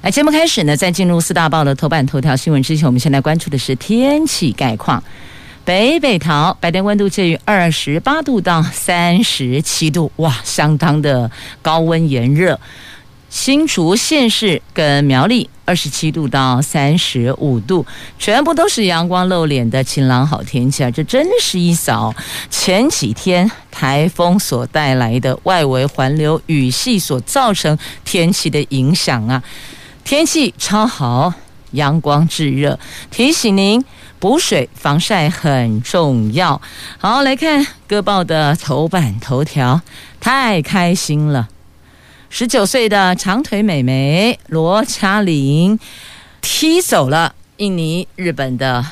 来，节目开始呢，在进入四大报的头版头条新闻之前，我们现在关注的是天气概况。北北桃白天温度介于二十八度到三十七度，哇，相当的高温炎热。新竹县市跟苗栗二十七度到三十五度，全部都是阳光露脸的晴朗好天气啊！这真是一扫前几天台风所带来的外围环流雨系所造成天气的影响啊！天气超好，阳光炙热，提醒您补水防晒很重要。好，来看各报的头版头条，太开心了！十九岁的长腿美眉罗嘉玲踢走了印尼、日本的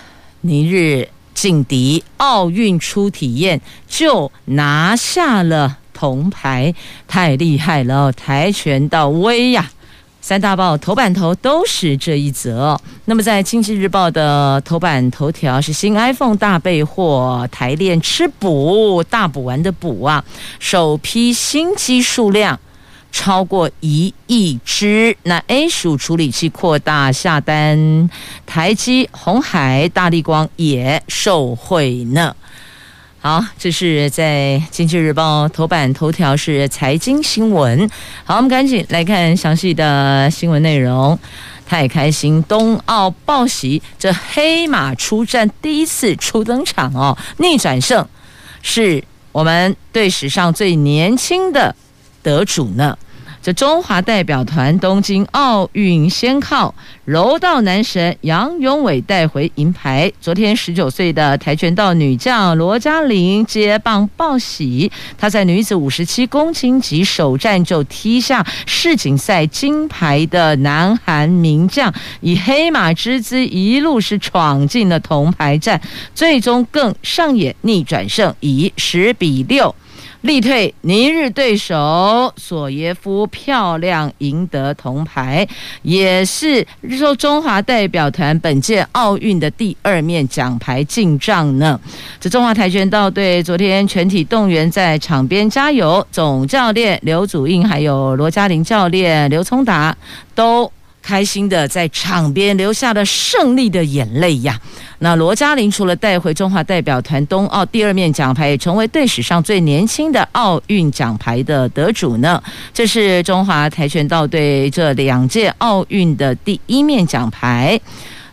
尼日劲敌，奥运初体验就拿下了铜牌，太厉害了！跆拳道威呀！三大报头版头都是这一则。那么，在《经济日报》的头版头条是新 iPhone 大备货，台链吃补大补丸的补啊，首批新机数量超过一亿只。那 A 属处理器扩大下单，台积、红海、大力光也受惠呢。好，这是在《经济日报》头版头条是财经新闻。好，我们赶紧来看详细的新闻内容。太开心，冬奥报喜，这黑马出战第一次初登场哦，逆转胜，是我们队史上最年轻的得主呢。这中华代表团东京奥运先靠柔道男神杨勇伟带回银牌。昨天，十九岁的跆拳道女将罗嘉玲接棒报喜，她在女子五十七公斤级首战就踢下世锦赛金牌的南韩名将，以黑马之姿一路是闯进了铜牌战，最终更上演逆转胜，以十比六。力退尼日对手索耶夫，漂亮赢得铜牌，也是说中华代表团本届奥运的第二面奖牌进账呢。这中华跆拳道队昨天全体动员在场边加油，总教练刘祖印还有罗嘉玲教练刘聪达都开心的在场边流下了胜利的眼泪呀。那罗嘉玲除了带回中华代表团冬奥第二面奖牌，也成为队史上最年轻的奥运奖牌的得主呢。这是中华跆拳道队这两届奥运的第一面奖牌。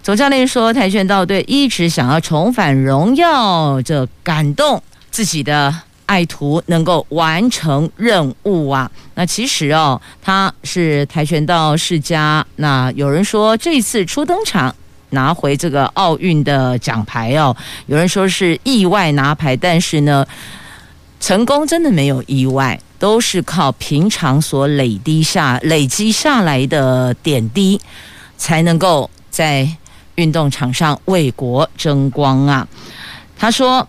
总教练说，跆拳道队一直想要重返荣耀，这感动自己的爱徒能够完成任务啊。那其实哦，他是跆拳道世家。那有人说，这次初登场。拿回这个奥运的奖牌哦，有人说是意外拿牌，但是呢，成功真的没有意外，都是靠平常所累积下累积下来的点滴，才能够在运动场上为国争光啊。他说，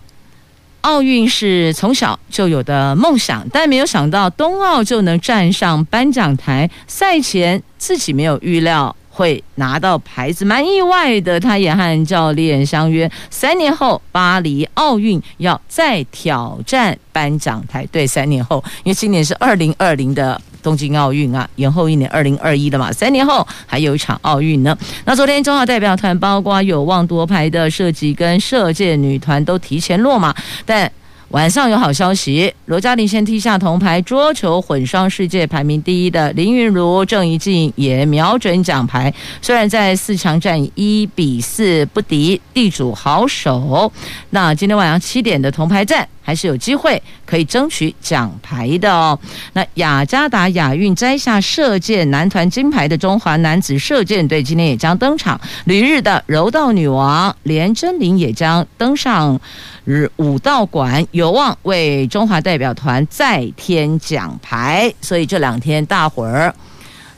奥运是从小就有的梦想，但没有想到冬奥就能站上颁奖台，赛前自己没有预料。会拿到牌子，蛮意外的。他也和教练相约，三年后巴黎奥运要再挑战颁奖台。对，三年后，因为今年是二零二零的东京奥运啊，延后一年，二零二一了嘛。三年后还有一场奥运呢。那昨天中华代表团包括有望夺牌的射击跟射箭女团都提前落马，但。晚上有好消息，罗嘉玲先踢下铜牌，桌球混双世界排名第一的林昀儒、郑怡静也瞄准奖牌。虽然在四强战一比四不敌地主好手，那今天晚上七点的铜牌战还是有机会可以争取奖牌的哦。那雅加达亚运摘下射箭男团金牌的中华男子射箭队今天也将登场，旅日的柔道女王连珍玲也将登上。日武道馆有望为中华代表团再添奖牌，所以这两天大伙儿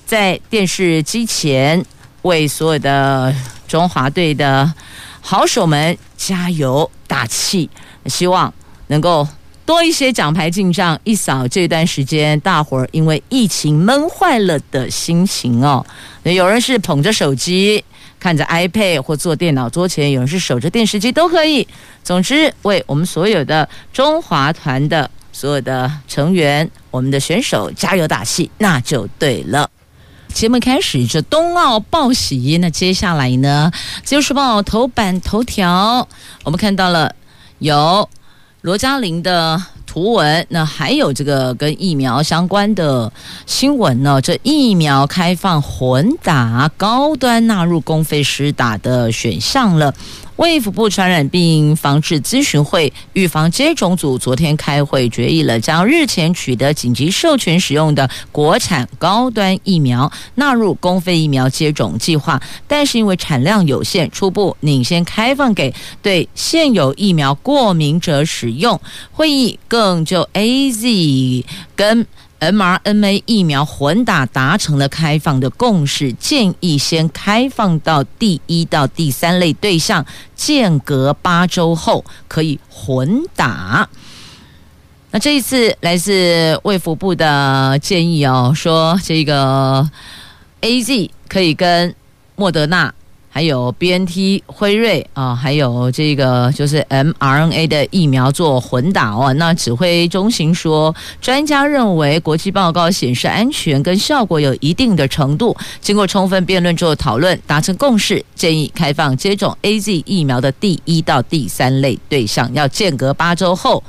在电视机前为所有的中华队的好手们加油打气，希望能够多一些奖牌进账，一扫这段时间大伙儿因为疫情闷坏了的心情哦。有人是捧着手机看着 iPad 或坐电脑桌前，有人是守着电视机都可以。总之，为我们所有的中华团的所有的成员，我们的选手加油打气，那就对了。节目开始，这冬奥报喜。那接下来呢，《自由时报》头版头条，我们看到了有罗嘉玲的图文，那还有这个跟疫苗相关的新闻呢。这疫苗开放混打，高端纳入公费施打的选项了。卫福部传染病防治咨询会预防接种组昨天开会决议了，将日前取得紧急授权使用的国产高端疫苗纳入公费疫苗接种计划，但是因为产量有限，初步领先开放给对现有疫苗过敏者使用。会议更就 AZ 跟 mRNA 疫苗混打达成了开放的共识，建议先开放到第一到第三类对象，间隔八周后可以混打。那这一次来自卫福部的建议哦，说这个 AZ 可以跟莫德纳。还有 BNT 辉瑞啊，还有这个就是 mRNA 的疫苗做混打哦。那指挥中心说，专家认为国际报告显示安全跟效果有一定的程度，经过充分辩论之后讨论达成共识，建议开放接种 AZ 疫苗的第一到第三类对象，要间隔八周后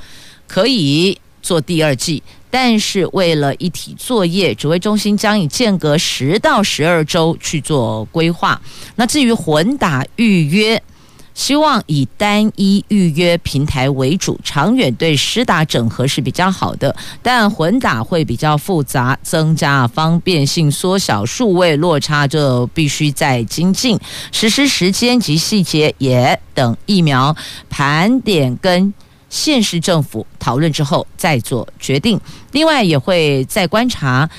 可以做第二剂。但是为了一体作业，指挥中心将以间隔十到十二周去做规划。那至于混打预约，希望以单一预约平台为主，长远对施打整合是比较好的。但混打会比较复杂，增加方便性，缩小数位落差，这必须再精进。实施时间及细节也等疫苗盘点跟。县市政府讨论之后再做决定，另外也会再观察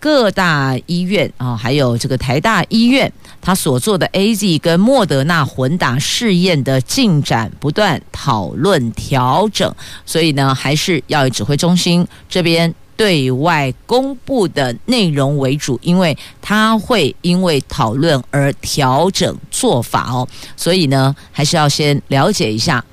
各大医院啊，还有这个台大医院，他所做的 AZ 跟莫德纳混打试验的进展，不断讨论调整。所以呢，还是要以指挥中心这边对外公布的内容为主，因为他会因为讨论而调整做法哦。所以呢，还是要先了解一下。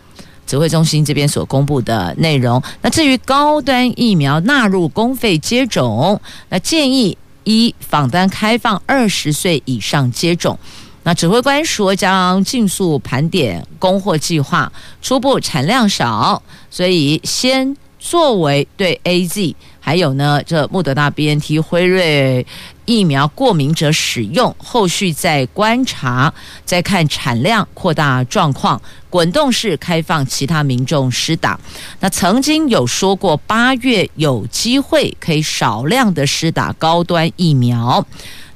指挥中心这边所公布的内容，那至于高端疫苗纳入公费接种，那建议一访单开放二十岁以上接种。那指挥官说将尽速盘点供货计划，初步产量少，所以先作为对 AZ。还有呢，这莫德纳、BNT、辉瑞疫苗过敏者使用，后续再观察，再看产量扩大状况，滚动式开放其他民众施打。那曾经有说过，八月有机会可以少量的施打高端疫苗。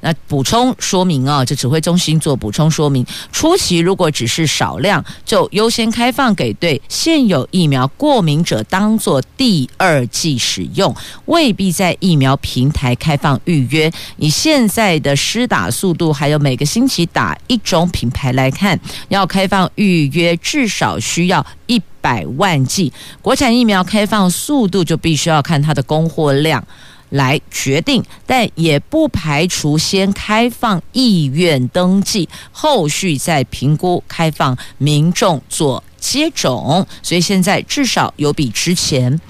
那补充说明啊，这指挥中心做补充说明，初期如果只是少量，就优先开放给对现有疫苗过敏者当做第二剂使用，未必在疫苗平台开放预约。以现在的施打速度，还有每个星期打一种品牌来看，要开放预约至少需要一百万剂。国产疫苗开放速度就必须要看它的供货量。来决定，但也不排除先开放意愿登记，后续再评估开放民众做接种。所以现在至少有比之前，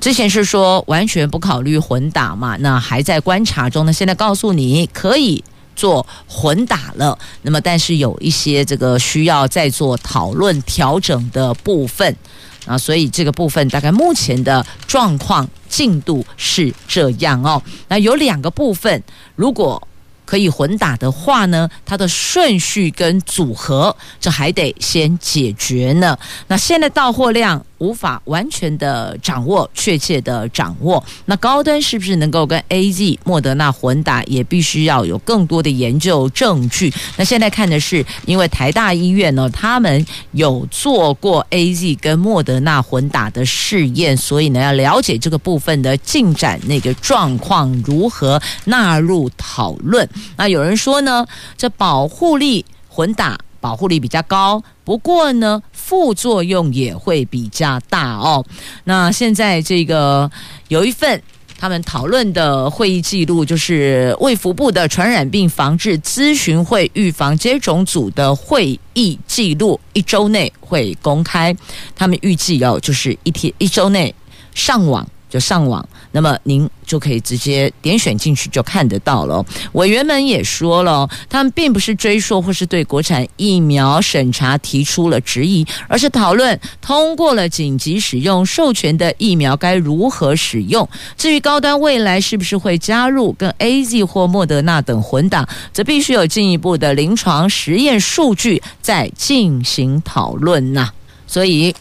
之前是说完全不考虑混打嘛，那还在观察中呢。现在告诉你可以做混打了，那么但是有一些这个需要再做讨论调整的部分。啊，所以这个部分大概目前的状况进度是这样哦。那有两个部分，如果可以混打的话呢，它的顺序跟组合，这还得先解决呢。那现在到货量。无法完全的掌握，确切的掌握。那高端是不是能够跟 AZ、莫德纳混打，也必须要有更多的研究证据。那现在看的是，因为台大医院呢，他们有做过 AZ 跟莫德纳混打的试验，所以呢，要了解这个部分的进展，那个状况如何纳入讨论。那有人说呢，这保护力。混打保护力比较高，不过呢，副作用也会比较大哦。那现在这个有一份。他们讨论的会议记录就是卫福部的传染病防治咨询会预防接种组的会议记录，一周内会公开。他们预计哦，就是一天一周内上网。就上网，那么您就可以直接点选进去就看得到了。委员们也说了，他们并不是追溯或是对国产疫苗审查提出了质疑，而是讨论通过了紧急使用授权的疫苗该如何使用。至于高端未来是不是会加入跟 AZ 或莫德纳等混打，则必须有进一步的临床实验数据再进行讨论呐。所以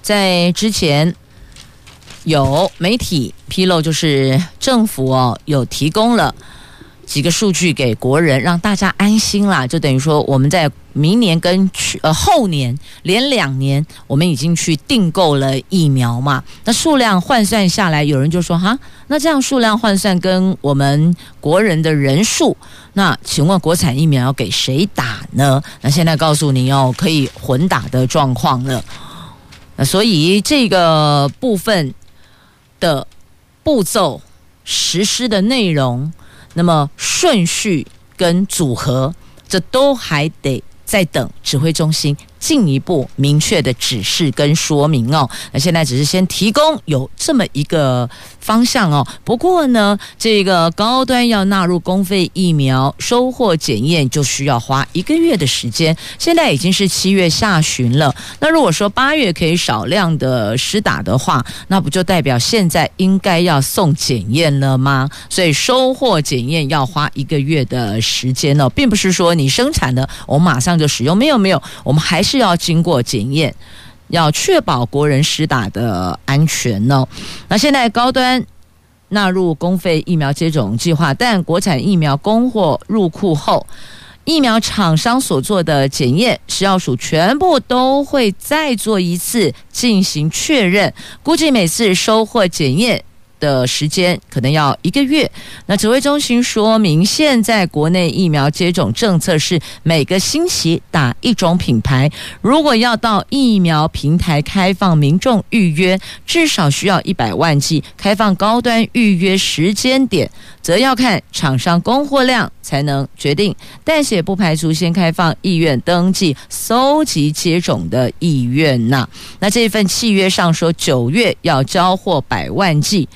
在之前。有媒体披露，就是政府哦有提供了几个数据给国人，让大家安心啦。就等于说，我们在明年跟去呃后年连两年，我们已经去订购了疫苗嘛。那数量换算下来，有人就说哈，那这样数量换算跟我们国人的人数，那请问国产疫苗要给谁打呢？那现在告诉你哦，可以混打的状况了。那所以这个部分。的步骤、实施的内容，那么顺序跟组合，这都还得再等指挥中心进一步明确的指示跟说明哦，那现在只是先提供有这么一个方向哦。不过呢，这个高端要纳入公费疫苗收获检验，就需要花一个月的时间。现在已经是七月下旬了，那如果说八月可以少量的施打的话，那不就代表现在应该要送检验了吗？所以收获检验要花一个月的时间哦，并不是说你生产了我们马上就使用，没有没有，我们还是。是要经过检验，要确保国人施打的安全呢。那现在高端纳入公费疫苗接种计划，但国产疫苗供货入库后，疫苗厂商所做的检验，食药署全部都会再做一次进行确认。估计每次收货检验。的时间可能要一个月。那指挥中心说明，现在国内疫苗接种政策是每个星期打一种品牌。如果要到疫苗平台开放民众预约，至少需要一百万剂。开放高端预约时间点，则要看厂商供货量才能决定。但是也不排除先开放意愿登记、搜集接种的意愿呐。那这份契约上说，九月要交货百万剂。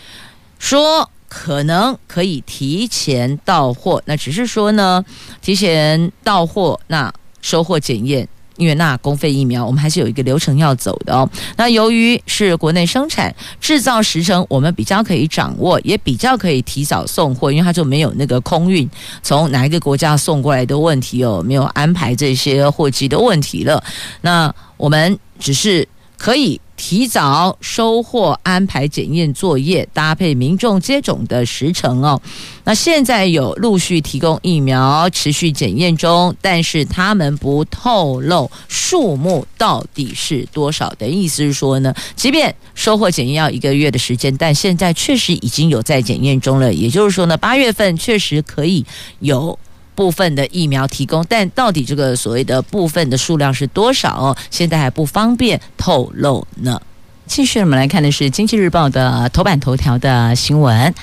说可能可以提前到货，那只是说呢，提前到货，那收货检验，因为那公费疫苗，我们还是有一个流程要走的哦。那由于是国内生产，制造时程我们比较可以掌握，也比较可以提早送货，因为它就没有那个空运从哪一个国家送过来的问题哦，没有安排这些货机的问题了。那我们只是可以。提早收货、安排检验作业、搭配民众接种的时程哦。那现在有陆续提供疫苗，持续检验中，但是他们不透露数目到底是多少的意思是说呢，即便收货检验要一个月的时间，但现在确实已经有在检验中了。也就是说呢，八月份确实可以有。部分的疫苗提供，但到底这个所谓的部分的数量是多少哦？现在还不方便透露呢。继续，我们来看的是《经济日报》的头版头条的新闻，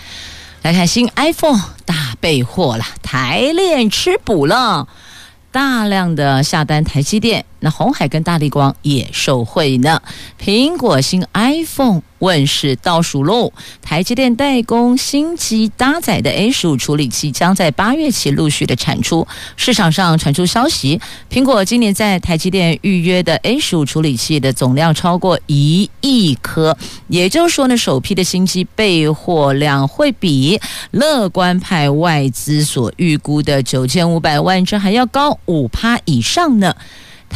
来看新 iPhone 大备货了，台链吃补了，大量的下单台积电。那红海跟大立光也受惠呢。苹果新 iPhone 问世倒数喽，台积电代工新机搭载的 A 十五处理器将在八月起陆续的产出。市场上传出消息，苹果今年在台积电预约的 A 十五处理器的总量超过一亿颗，也就是说呢，首批的新机备货量会比乐观派外资所预估的九千五百万只还要高五趴以上呢。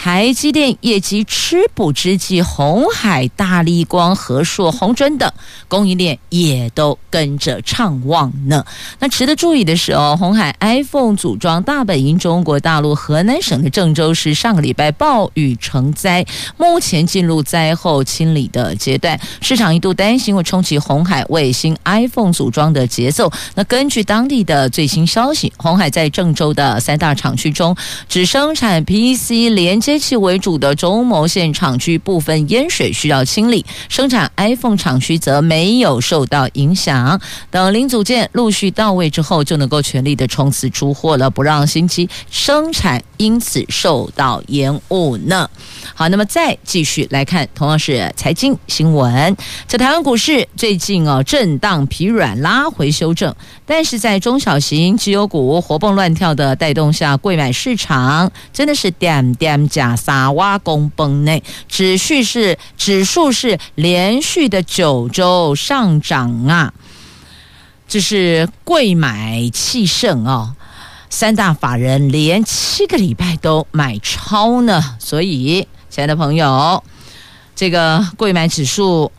台积电业绩吃补之际，红海、大立光、和硕、鸿准等供应链也都跟着畅旺呢。那值得注意的是哦，红海 iPhone 组装大本营中国大陆河南省的郑州市上个礼拜暴雨成灾，目前进入灾后清理的阶段，市场一度担心会冲击红海卫星 iPhone 组装的节奏。那根据当地的最新消息，红海在郑州的三大厂区中，只生产 PC 连接器为主的中牟县厂区部分烟水需要清理，生产 iPhone 厂区则没有受到影响。等零组件陆续到位之后，就能够全力的冲刺出货了，不让新机生产因此受到延误呢。好，那么再继续来看，同样是财经新闻，在台湾股市最近哦震荡疲软，拉回修正，但是在中小型绩优股活蹦乱跳的带动下，贵买市场真的是点点加沙挖工崩内，指数是指数是连续的九周上涨啊，这是贵买气盛哦，三大法人连七个礼拜都买超呢，所以。亲爱的朋友，这个贵买指数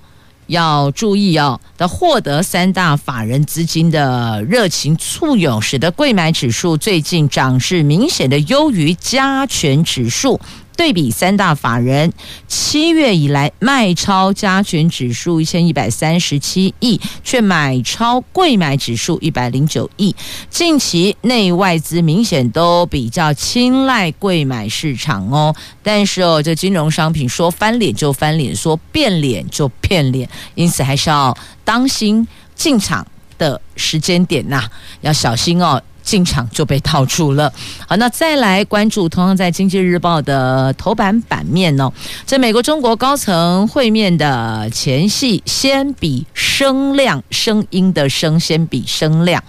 要注意哦，的获得三大法人资金的热情簇拥，使得贵买指数最近涨势明显的优于加权指数。对比三大法人七月以来卖超加权指数一千一百三十七亿，却买超贵买指数一百零九亿。近期内外资明显都比较青睐贵买市场哦，但是哦，这金融商品说翻脸就翻脸，说变脸就变脸，因此还是要当心进场的时间点呐、要小心哦。进场就被套住了。好，那再来关注同样在《经济日报》的头版版面哦，在美国中国高层会面的前戏，先比声量，声音的声，先比声量。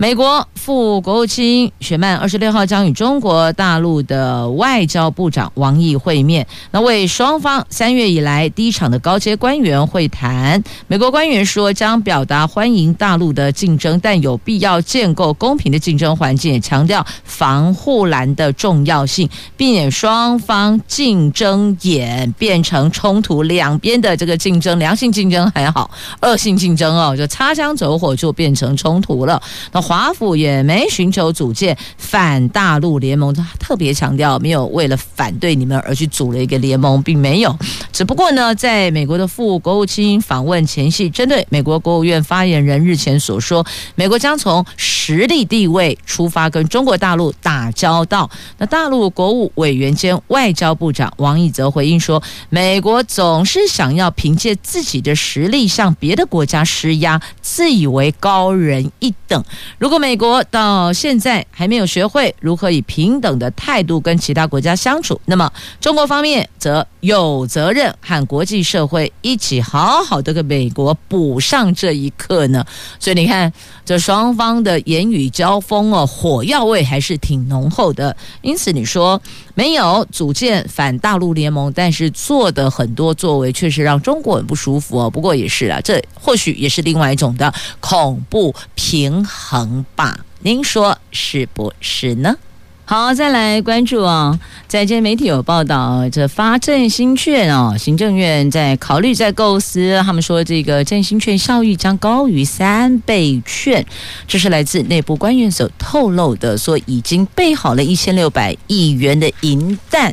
美国副国务卿雪曼二十六号将与中国大陆的外交部长王毅会面，那为双方三月以来第一场的高阶官员会谈。美国官员说将表达欢迎大陆的竞争，但有必要建构公平的竞争环境，也强调防护栏的重要性，避免双方竞争演变成冲突。两边的这个竞争，良性竞争还好，恶性竞争哦，就擦枪走火就变成冲突了。那。华府也没寻求组建反大陆联盟，他特别强调没有为了反对你们而去组了一个联盟，并没有。只不过呢，在美国的副国务卿访问前夕，针对美国国务院发言人日前所说，美国将从实力地位出发跟中国大陆打交道。那大陆国务委员兼外交部长王毅则回应说，美国总是想要凭借自己的实力向别的国家施压，自以为高人一等。如果美国到现在还没有学会如何以平等的态度跟其他国家相处，那么中国方面则有责任和国际社会一起好好的给美国补上这一课呢。所以你看，这双方的言语交锋哦，火药味还是挺浓厚的。因此你说没有组建反大陆联盟，但是做的很多作为确实让中国很不舒服哦。不过也是啊，这或许也是另外一种的恐怖平衡。吧，您说是不是呢？好，再来关注啊、在今天媒体有报道，这发振兴券哦，行政院在考虑在构思，他们说这个振兴券效益将高于三倍券，这是来自内部官员所透露的，说已经备好了一千六百亿元的银弹。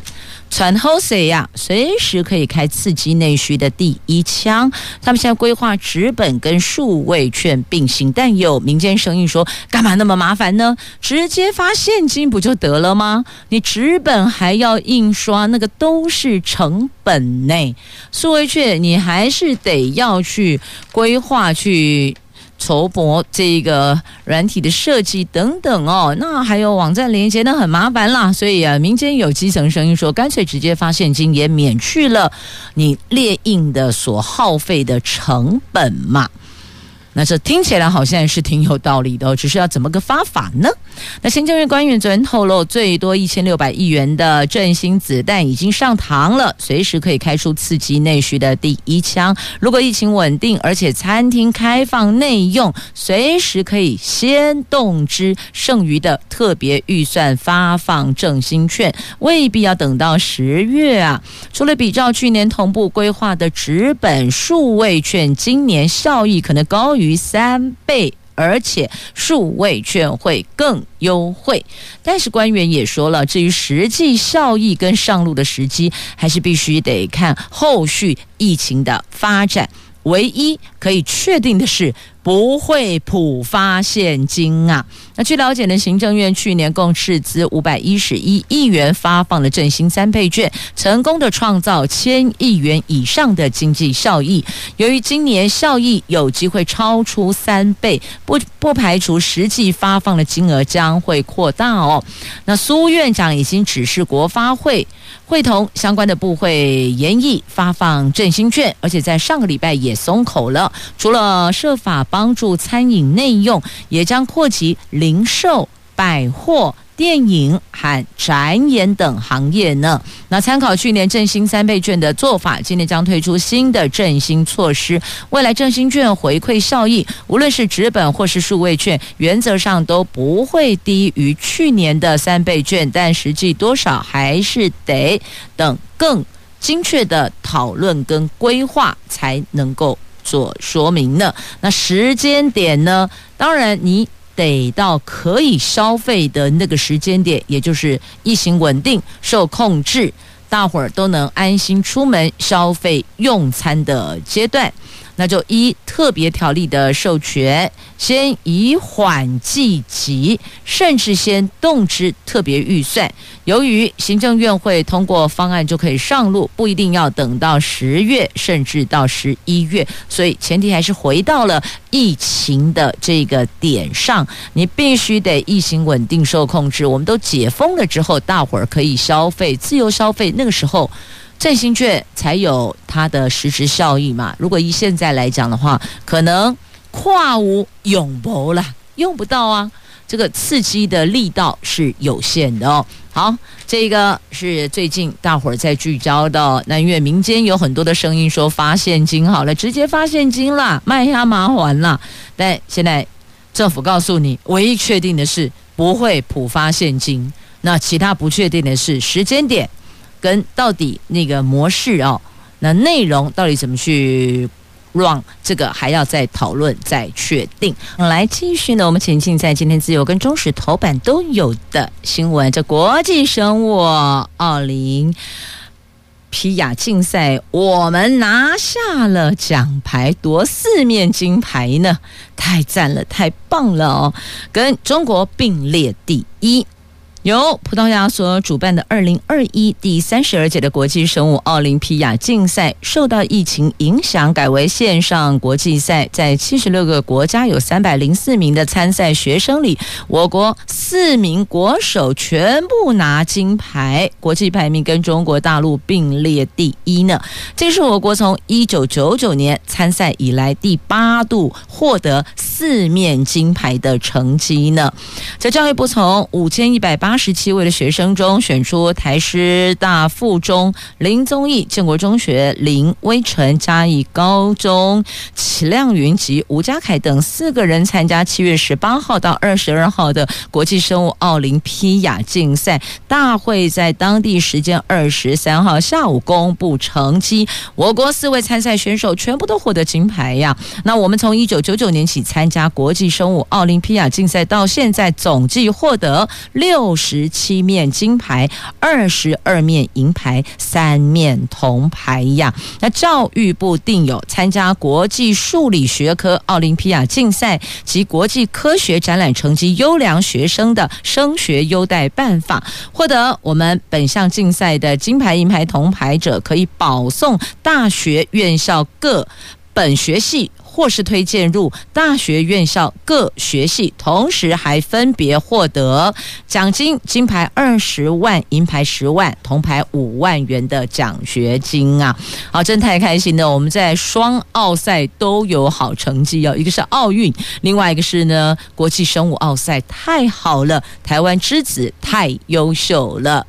传后谁呀？随时可以开刺激内需的第一枪。他们现在规划纸本跟数位券并行，但有民间声音说：干嘛那么麻烦呢？直接发现金不就得了吗？你纸本还要印刷，那个都是成本呢。数位券你还是得要去规划去。筹博这个软体的设计等等哦，那还有网站连接，那很麻烦啦。所以啊，民间有基层声音说，干脆直接发现金，也免去了你列印的所耗费的成本嘛。那这听起来好像是挺有道理的，只是要怎么个发法呢？那行政院官员昨天透露，最多一千六百亿元的振兴子弹已经上膛了，随时可以开出刺激内需的第一枪。如果疫情稳定，而且餐厅开放内用，随时可以先动之，剩余的特别预算发放振兴券，未必要等到十月啊。除了比照去年同步规划的纸本数位券，今年效益可能高于于三倍，而且数位券会更优惠。但是官员也说了，至于实际效益跟上路的时机，还是必须得看后续疫情的发展。唯一可以确定的是，不会普发现金啊！那据了解呢，行政院去年共斥资五百一十一亿元发放了振兴三倍券，成功的创造千亿元以上的经济效益。由于今年效益有机会超出三倍，不不排除实际发放的金额将会扩大哦。那苏院长已经指示国发会。会同相关的部会研议发放振兴券，而且在上个礼拜也松口了。除了设法帮助餐饮内用，也将扩及零售、百货。电影和展演等行业呢？那参考去年振兴三倍券的做法，今年将推出新的振兴措施。未来振兴券回馈效益，无论是纸本或是数位券，原则上都不会低于去年的三倍券，但实际多少还是得等更精确的讨论跟规划才能够所说明的。那时间点呢？当然你。得到可以消费的那个时间点，也就是疫情稳定、受控制，大伙儿都能安心出门消费用餐的阶段。那就依特别条例的授权，先以缓济急，甚至先动之特别预算。由于行政院会通过方案就可以上路，不一定要等到十月，甚至到十一月。所以前提还是回到了疫情的这个点上，你必须得疫情稳定受控制。我们都解封了之后，大伙儿可以消费，自由消费，那个时候。振兴券才有它的实质效益嘛？如果以现在来讲的话，可能跨无永博了，用不到啊。这个刺激的力道是有限的哦。好，这个是最近大伙儿在聚焦的。那因为民间有很多的声音说发现金好了，直接发现金了，卖压麻烦了。但现在政府告诉你，唯一确定的是不会普发现金。那其他不确定的是时间点。跟到底那个模式哦，那内容到底怎么去 run，这个还要再讨论再确定。来继续呢，我们前进在今天自由跟中时头版都有的新闻，这国际生物奥林匹亚竞赛，我们拿下了奖牌，夺四面金牌呢，太赞了，太棒了哦，跟中国并列第一。由葡萄牙所主办的二零二一第三十二届的国际生物奥林匹亚竞赛，受到疫情影响，改为线上国际赛。在七十六个国家有三百零四名的参赛学生里，我国四名国手全部拿金牌，国际排名跟中国大陆并列第一呢。这是我国从一九九九年参赛以来第八度获得四面金牌的成绩呢。在教育部从五千一百八。十七位的学生中，选出台师大附中林宗义、建国中学林威成、嘉义高中齐亮云及吴家凯等四个人参加七月十八号到二十二号的国际生物奥林匹亚竞赛。大会在当地时间二十三号下午公布成绩，我国四位参赛选手全部都获得金牌呀。那我们从一九九九年起参加国际生物奥林匹亚竞赛，到现在总计获得六。十七面金牌，二十二面银牌，三面铜牌呀。那教育部定有参加国际数理学科奥林匹亚竞赛及国际科学展览成绩优良学生的升学优待办法，获得我们本项竞赛的金牌、银牌、铜牌者，可以保送大学院校各本学系。或是推荐入大学院校各学系，同时还分别获得奖金：金牌二十万，银牌十万，铜牌五万元的奖学金啊！好，真太开心了！我们在双奥赛都有好成绩哦，一个是奥运，另外一个是呢国际生物奥赛，太好了！台湾之子太优秀了，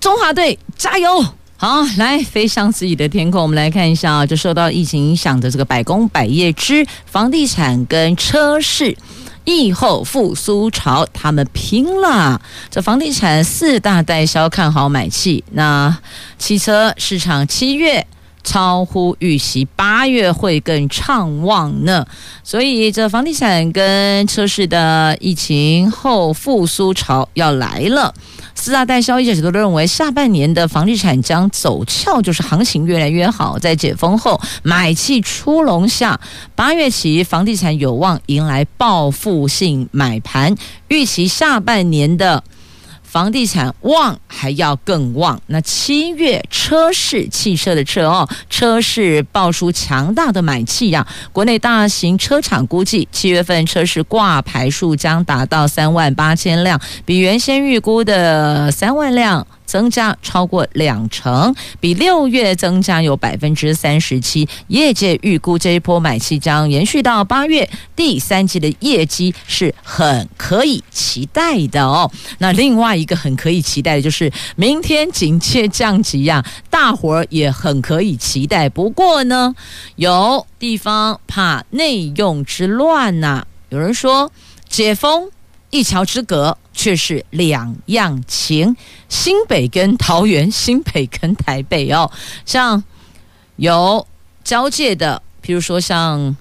中华队加油！好，来飞向自己的天空。我们来看一下啊，就受到疫情影响的这个百工百业之房地产跟车市疫后复苏潮，他们拼了。这房地产四大代销看好买气，那汽车市场七月超乎预期，八月会更畅旺呢。所以这房地产跟车市的疫情后复苏潮要来了。四大代销业者都认为，下半年的房地产将走俏，就是行情越来越好。在解封后，买气出笼下，八月起房地产有望迎来报复性买盘，预期下半年的。房地产旺还要更旺。那七月车市汽车的车哦，车市爆出强大的买气呀。国内大型车厂估计，七月份车市挂牌数将达到三万八千辆，比原先预估的三万辆。增加超过两成，比六月增加有百分之三十七。业界预估这一波买气将延续到八月，第三季的业绩是很可以期待的哦。那另外一个很可以期待的就是明天警戒降级呀，大伙儿也很可以期待。不过呢，有地方怕内用之乱呐，有人说解封。一桥之隔，却是两样情。新北跟桃园，新北跟台北哦，像有交界的，譬如说像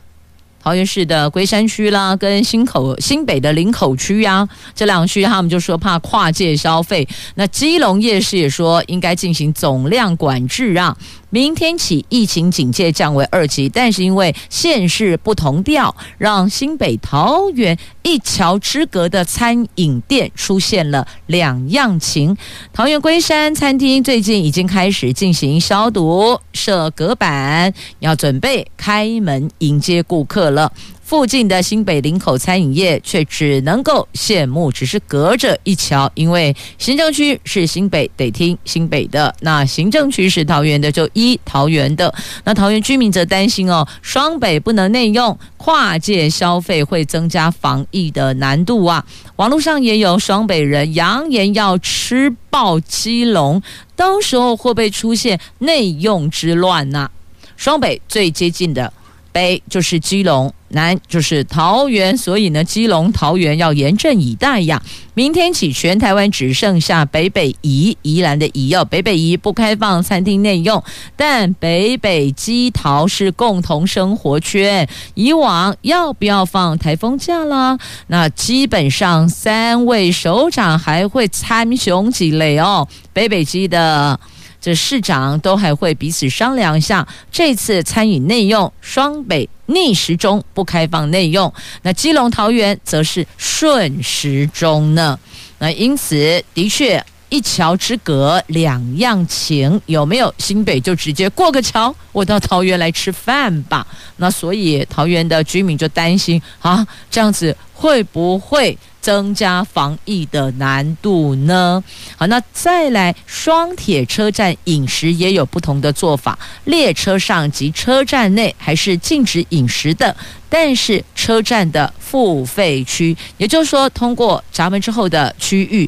桃园市的龟山区啦，跟新口新北的林口区呀、啊，这两区他们就说怕跨界消费。那基隆夜市也说应该进行总量管制啊。明天起，疫情警戒降为二级，但是因为县市不同调，让新北桃园一桥之隔的餐饮店出现了两样情。桃园龟山餐厅最近已经开始进行消毒、设隔板，要准备开门迎接顾客了。附近的新北林口餐饮业却只能够羡慕，只是隔着一桥，因为行政区是新北，得听新北的；那行政区是桃园的，就依桃园的。那桃园居民则担心哦，双北不能内用，跨界消费会增加防疫的难度啊。网络上也有双北人扬言要吃爆基隆，到时候会不会出现内用之乱呢？双北最接近的。北就是基隆，南就是桃园，所以呢，基隆、桃园要严阵以待呀。明天起，全台湾只剩下北北宜、宜兰的宜哦，北北宜不开放餐厅内用，但北北基桃是共同生活圈。以往要不要放台风假啦？那基本上三位首长还会参雄几类哦，北北基的。这市长都还会彼此商量一下，这次餐饮内用，双北逆时钟不开放内用，那基隆桃园则是顺时钟呢。那因此，的确一桥之隔两样情，有没有？新北就直接过个桥，我到桃园来吃饭吧。那所以桃园的居民就担心啊，这样子会不会？增加防疫的难度呢？好，那再来双铁车站饮食也有不同的做法，列车上及车站内还是禁止饮食的，但是车站的付费区，也就是说通过闸门之后的区域，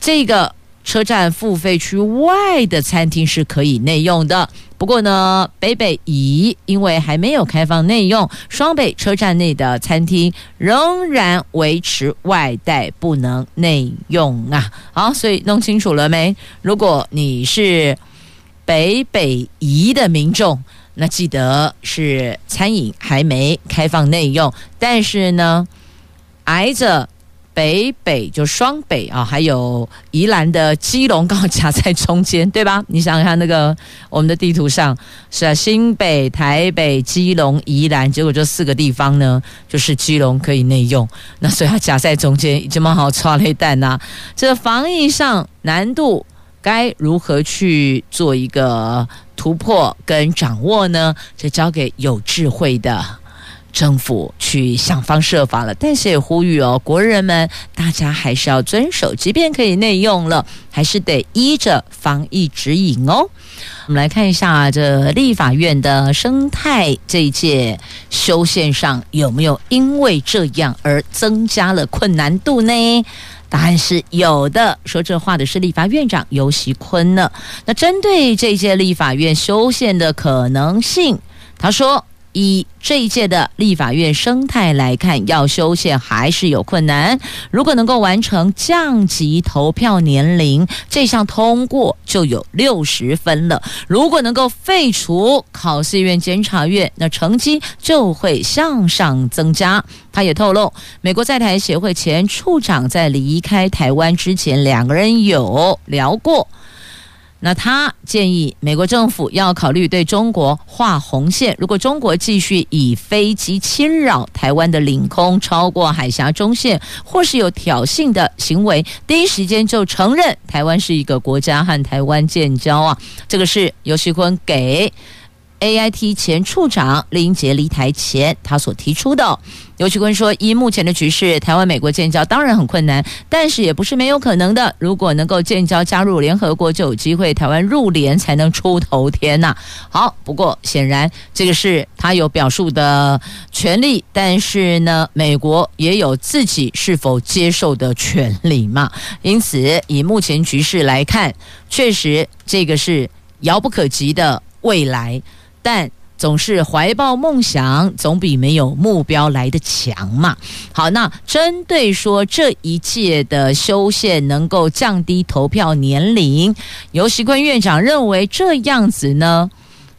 这个车站付费区外的餐厅是可以内用的。不过呢，北北宜因为还没有开放内用，双北车站内的餐厅仍然维持外带不能内用啊。好，所以弄清楚了没？如果你是北北宜的民众，那记得是餐饮还没开放内用，但是呢，挨着。北北就双北啊，还有宜兰的基隆刚好夹在中间，对吧？你想想看，那个我们的地图上是啊，新北、台北、基隆、宜兰，结果这四个地方呢，就是基隆可以内用，那所以它夹在中间，这么好抓了一弹呐。这防疫上难度该如何去做一个突破跟掌握呢？这交给有智慧的政府去想方设法了，但是也呼吁哦，国人们大家还是要遵守，即便可以内用了，还是得依着防疫指引哦。我们来看一下这立法院的生态这一届修宪上有没有因为这样而增加了困难度呢？答案是有的。说这话的是立法院长游锡堃呢。那针对这一届立法院修宪的可能性，他说。以这一届的立法院生态来看，要修宪还是有困难。如果能够完成降级投票年龄这项通过，就有六十分了。如果能够废除考试院监察院，那成绩就会向上增加。他也透露，美国在台协会前处长在离开台湾之前，两个人有聊过。那他建议美国政府要考虑对中国画红线，如果中国继续以飞机侵扰台湾的领空，超过海峡中线，或是有挑衅的行为，第一时间就承认台湾是一个国家，和台湾建交啊！这个是游锡坤给 AIT 前处长林杰离台前他所提出的。游锡堃说：“依目前的局势，台湾美国建交当然很困难，但是也不是没有可能的。如果能够建交加入联合国，就有机会台湾入联才能出头天呐、好，不过显然这个是他有表述的权利，但是呢，美国也有自己是否接受的权利嘛。因此，以目前局势来看，确实这个是遥不可及的未来，但。”总是怀抱梦想，总比没有目标来的强嘛。好，那针对说这一届的修宪能够降低投票年龄，尤锡坤院长认为这样子呢，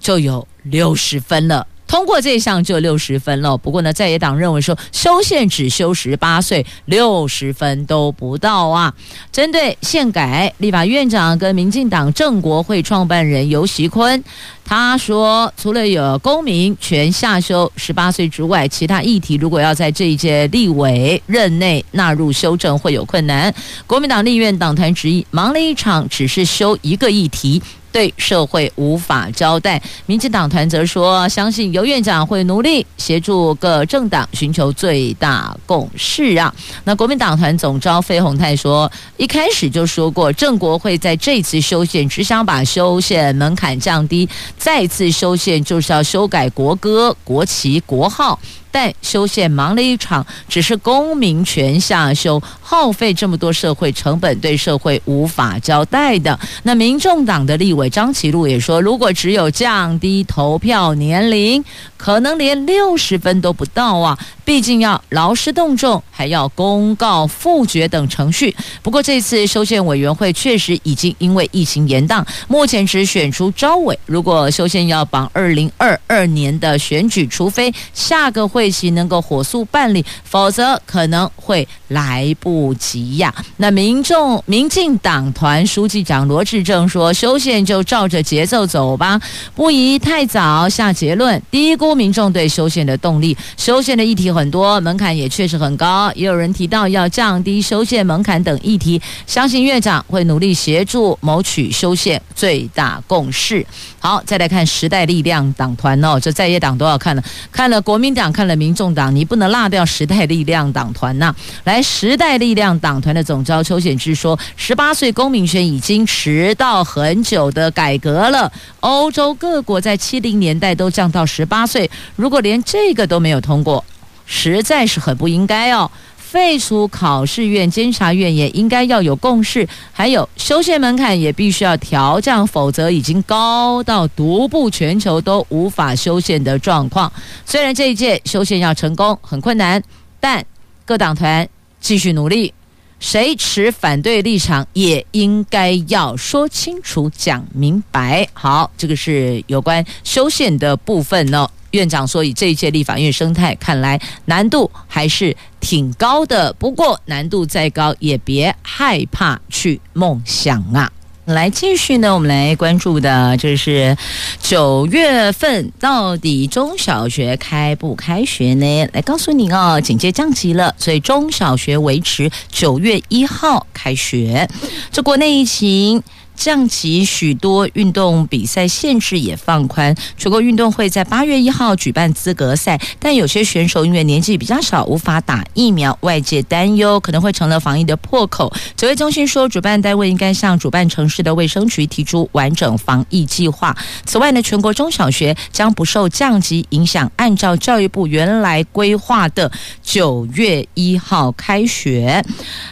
就有六十分了。通过这项就六十分了。不过呢，在野党认为说修宪只修十八岁，六十分都不到啊。针对宪改，立法院长跟民进党政国会创办人游锡坤他说，除了有公民权下修十八岁之外，其他议题如果要在这一届立委任内纳入修正，会有困难。国民党立院党团质疑，忙了一场，只是修一个议题。对社会无法交代，民进党团则说，相信游院长会努力协助各政党寻求最大共识啊。那国民党团总召费鸿泰说，一开始就说过，郑国会在这次修宪只想把修宪门槛降低，再次修宪就是要修改国歌、国旗、国号。但修宪忙了一场，只是公民权下修，耗费这么多社会成本，对社会无法交代的。那民众党的立委张启禄也说，如果只有降低投票年龄，可能连六十分都不到啊。毕竟要劳师动众，还要公告复决等程序。不过这次修宪委员会确实已经因为疫情延宕，目前只选出招委。如果修宪要绑二零二二年的选举，除非下个会期能够火速办理，否则可能会来不及呀。那民众民进党团书记长罗志正说：“修宪就照着节奏走吧，不宜太早下结论，低估民众对修宪的动力。修宪的议题。”很多门槛也确实很高，也有人提到要降低修宪门槛等议题，相信院长会努力协助谋取修宪最大共识。好，再来看时代力量党团哦，这在野党都要看了，看了国民党，看了民众党，你不能落掉时代力量党团呐。来，时代力量党团的总召邱显智说，十八岁公民权已经迟到很久的改革了，欧洲各国在七零年代都降到十八岁，如果连这个都没有通过。实在是很不应该哦！废除考试院、监察院也应该要有共识，还有修宪门槛也必须要调降，否则已经高到独步全球都无法修宪的状况。虽然这一届修宪要成功很困难，但各党团继续努力，谁持反对立场也应该要说清楚、讲明白。好，这个是有关修宪的部分呢。院长说：“以这一届立法院生态看来，难度还是挺高的。不过难度再高，也别害怕去梦想啊！来继续呢，我们来关注的就是九月份到底中小学开不开学呢？来告诉你哦，警戒降级了，所以中小学维持九月一号开学。这国内疫情。”降级，许多运动比赛限制也放宽。全国运动会在八月一号举办资格赛，但有些选手因为年纪比较小，无法打疫苗，外界担忧可能会成了防疫的破口。指挥中心说，主办单位应该向主办城市的卫生局提出完整防疫计划。此外呢，全国中小学将不受降级影响，按照教育部原来规划的九月一号开学。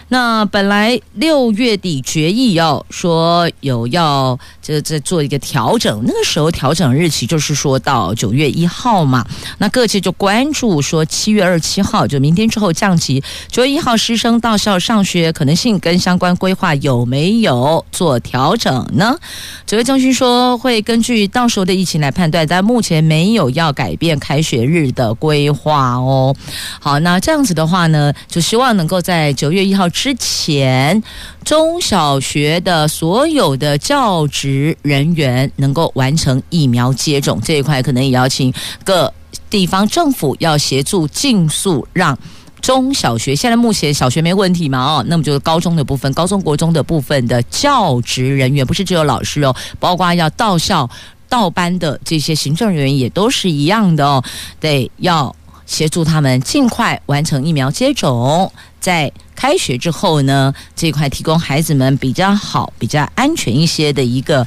那本来六月底决议哦，说有要这这做一个调整，那个时候调整日期就是说到九月一号嘛。那各界就关注说七月二十七号就明天之后降级，九月一号师生到校上学可能性跟相关规划有没有做调整呢？指挥中心说会根据到时候的疫情来判断，但目前没有要改变开学日的规划哦。好，那这样子的话呢，就希望能够在九月一号。之前，中小学的所有的教职人员能够完成疫苗接种这一块，可能也要请各地方政府要协助，尽速让中小学。现在目前小学没问题嘛？哦，那么就是高中的部分，高中国中的部分的教职人员，不是只有老师哦，包括要到校、到班的这些行政人员也都是一样的哦，得要协助他们尽快完成疫苗接种。在开学之后呢，这块提供孩子们比较好、比较安全一些的一个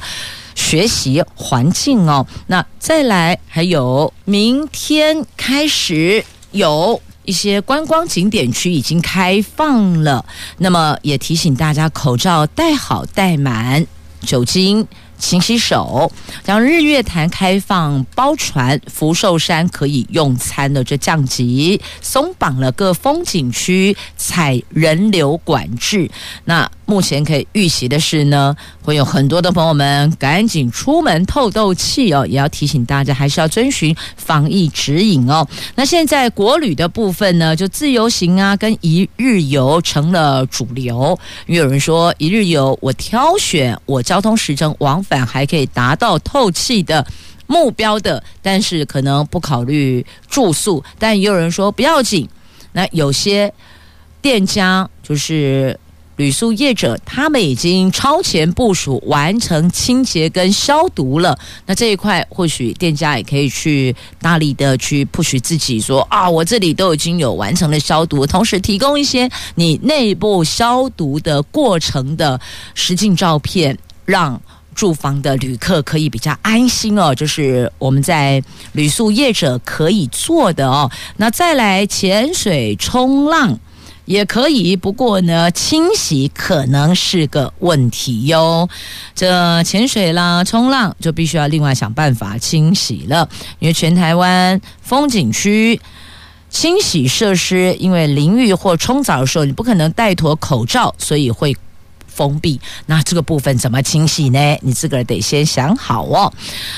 学习环境哦。那再来，还有明天开始有一些观光景点区已经开放了，那么也提醒大家口罩戴好戴满，酒精。勤洗手，将日月潭开放包船，福寿山可以用餐的这降级，松绑了各风景区采人流管制。那目前可以预习的是呢，会有很多的朋友们赶紧出门透透气哦，也要提醒大家还是要遵循防疫指引哦。那现在国旅的部分呢，就自由行啊，跟一日游成了主流。因为有人说一日游，我挑选我交通时程往返还可以达到透气的目标的，但是可能不考虑住宿。但也有人说不要紧，那有些店家就是。旅宿业者他们已经超前部署，完成清洁跟消毒了。那这一块或许店家也可以去大力的去 push 自己说，说啊，我这里都已经有完成了消毒，同时提供一些你内部消毒的过程的实景照片，让住房的旅客可以比较安心哦。这是我们在旅宿业者可以做的哦。那再来潜水、冲浪。也可以，不过呢，清洗可能是个问题哟。这潜水啦、冲浪就必须要另外想办法清洗了，因为全台湾风景区清洗设施，因为淋浴或冲澡的时候你不可能戴脱口罩，所以会封闭。那这个部分怎么清洗呢？你自个儿得先想好哦。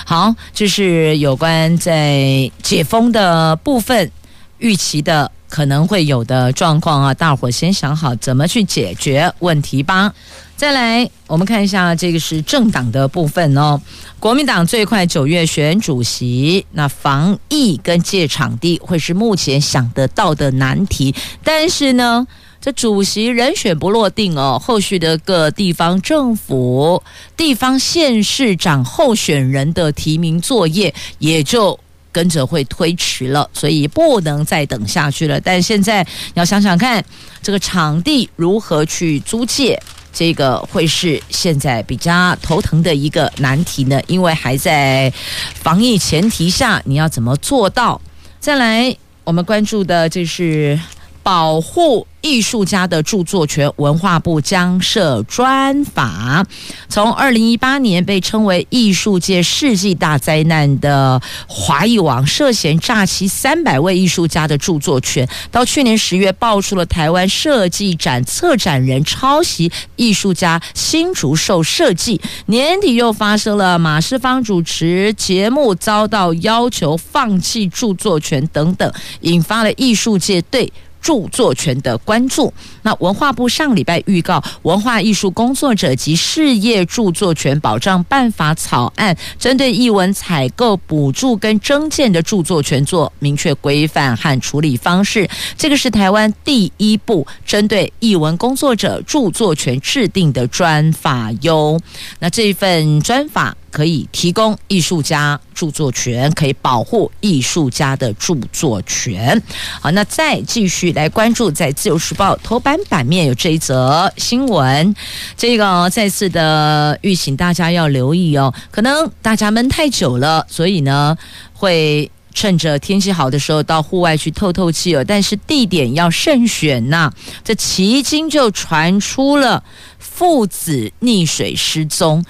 好，这是有关在解封的部分预期的。可能会有的状况啊，大伙先想好怎么去解决问题吧。再来，我们看一下这个是政党的部分哦。国民党最快九月选主席，那防疫跟借场地会是目前想得到的难题。但是呢，这主席人选不落定哦，后续的各地方政府、地方县市长候选人的提名作业也就。跟着会推迟了，所以不能再等下去了。但现在要想想看，这个场地如何去租借，这个会是现在比较头疼的一个难题呢？因为还在防疫前提下，你要怎么做到？再来，我们关注的就是保护。艺术家的著作权，文化部将设专法。从二零一八年被称为艺术界世纪大灾难的华艺网涉嫌诈欺三百位艺术家的著作权，到去年十月爆出了台湾设计展策展人抄袭艺术家新竹寿设计，年底又发生了马世芳主持节目遭到要求放弃著作权等等，引发了艺术界对。著作权的关注。那文化部上礼拜预告，文化艺术工作者及事业著作权保障办法草案，针对艺文采购补助跟征件的著作权做明确规范和处理方式。这个是台湾第一部针对艺文工作者著作权制定的专法哟。那这份专法。可以提供艺术家著作权，可以保护艺术家的著作权。好，那再继续来关注，在《自由时报》头版版面有这一则新闻，这个再次的预请大家要留意哦。可能大家闷太久了，所以呢，会趁着天气好的时候到户外去透透气哦。但是地点要慎选呐。这迄今就传出了父子溺水失踪，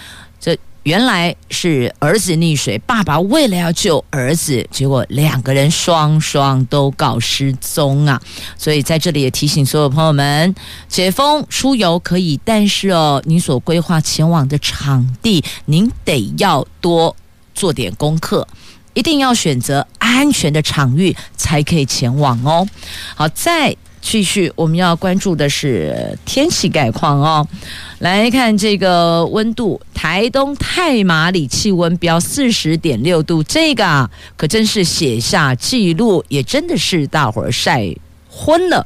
原来是儿子溺水，爸爸为了要救儿子，结果两个人双双都告失踪啊！所以在这里也提醒所有朋友们，解封出游可以，但是哦，你所规划前往的场地，您得要多做点功课，一定要选择安全的场域才可以前往哦。好，再。继续，我们要关注的是天气概况哦。来看这个温度，台东太麻里气温飙四十点六度，这个啊，可真是写下记录，也真的是大伙儿晒昏了。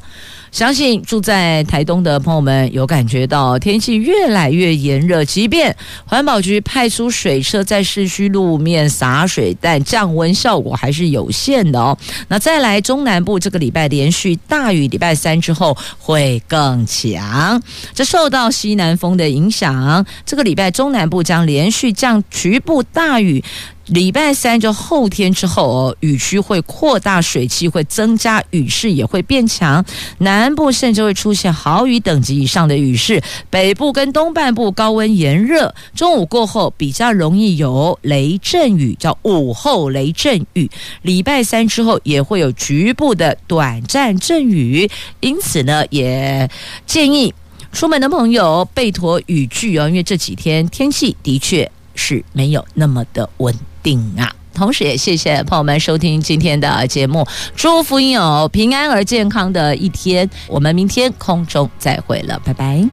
相信住在台东的朋友们有感觉到天气越来越炎热，即便环保局派出水车在市区路面洒水，但降温效果还是有限的哦。那再来中南部这个礼拜连续大雨，礼拜三之后会更强。这受到西南风的影响，这个礼拜中南部将连续降局部大雨。礼拜三就后天之后哦，雨区会扩大，水汽会增加，雨势也会变强。南部甚至会出现豪雨等级以上的雨势。北部跟东半部高温炎热，中午过后比较容易有雷阵雨，叫午后雷阵雨。礼拜三之后也会有局部的短暂阵雨，因此呢，也建议出门的朋友备妥雨具哦，因为这几天天气的确是没有那么的稳定啊！同时也谢谢朋友们收听今天的节目，祝福你有平安而健康的一天。我们明天空中再会了，拜拜。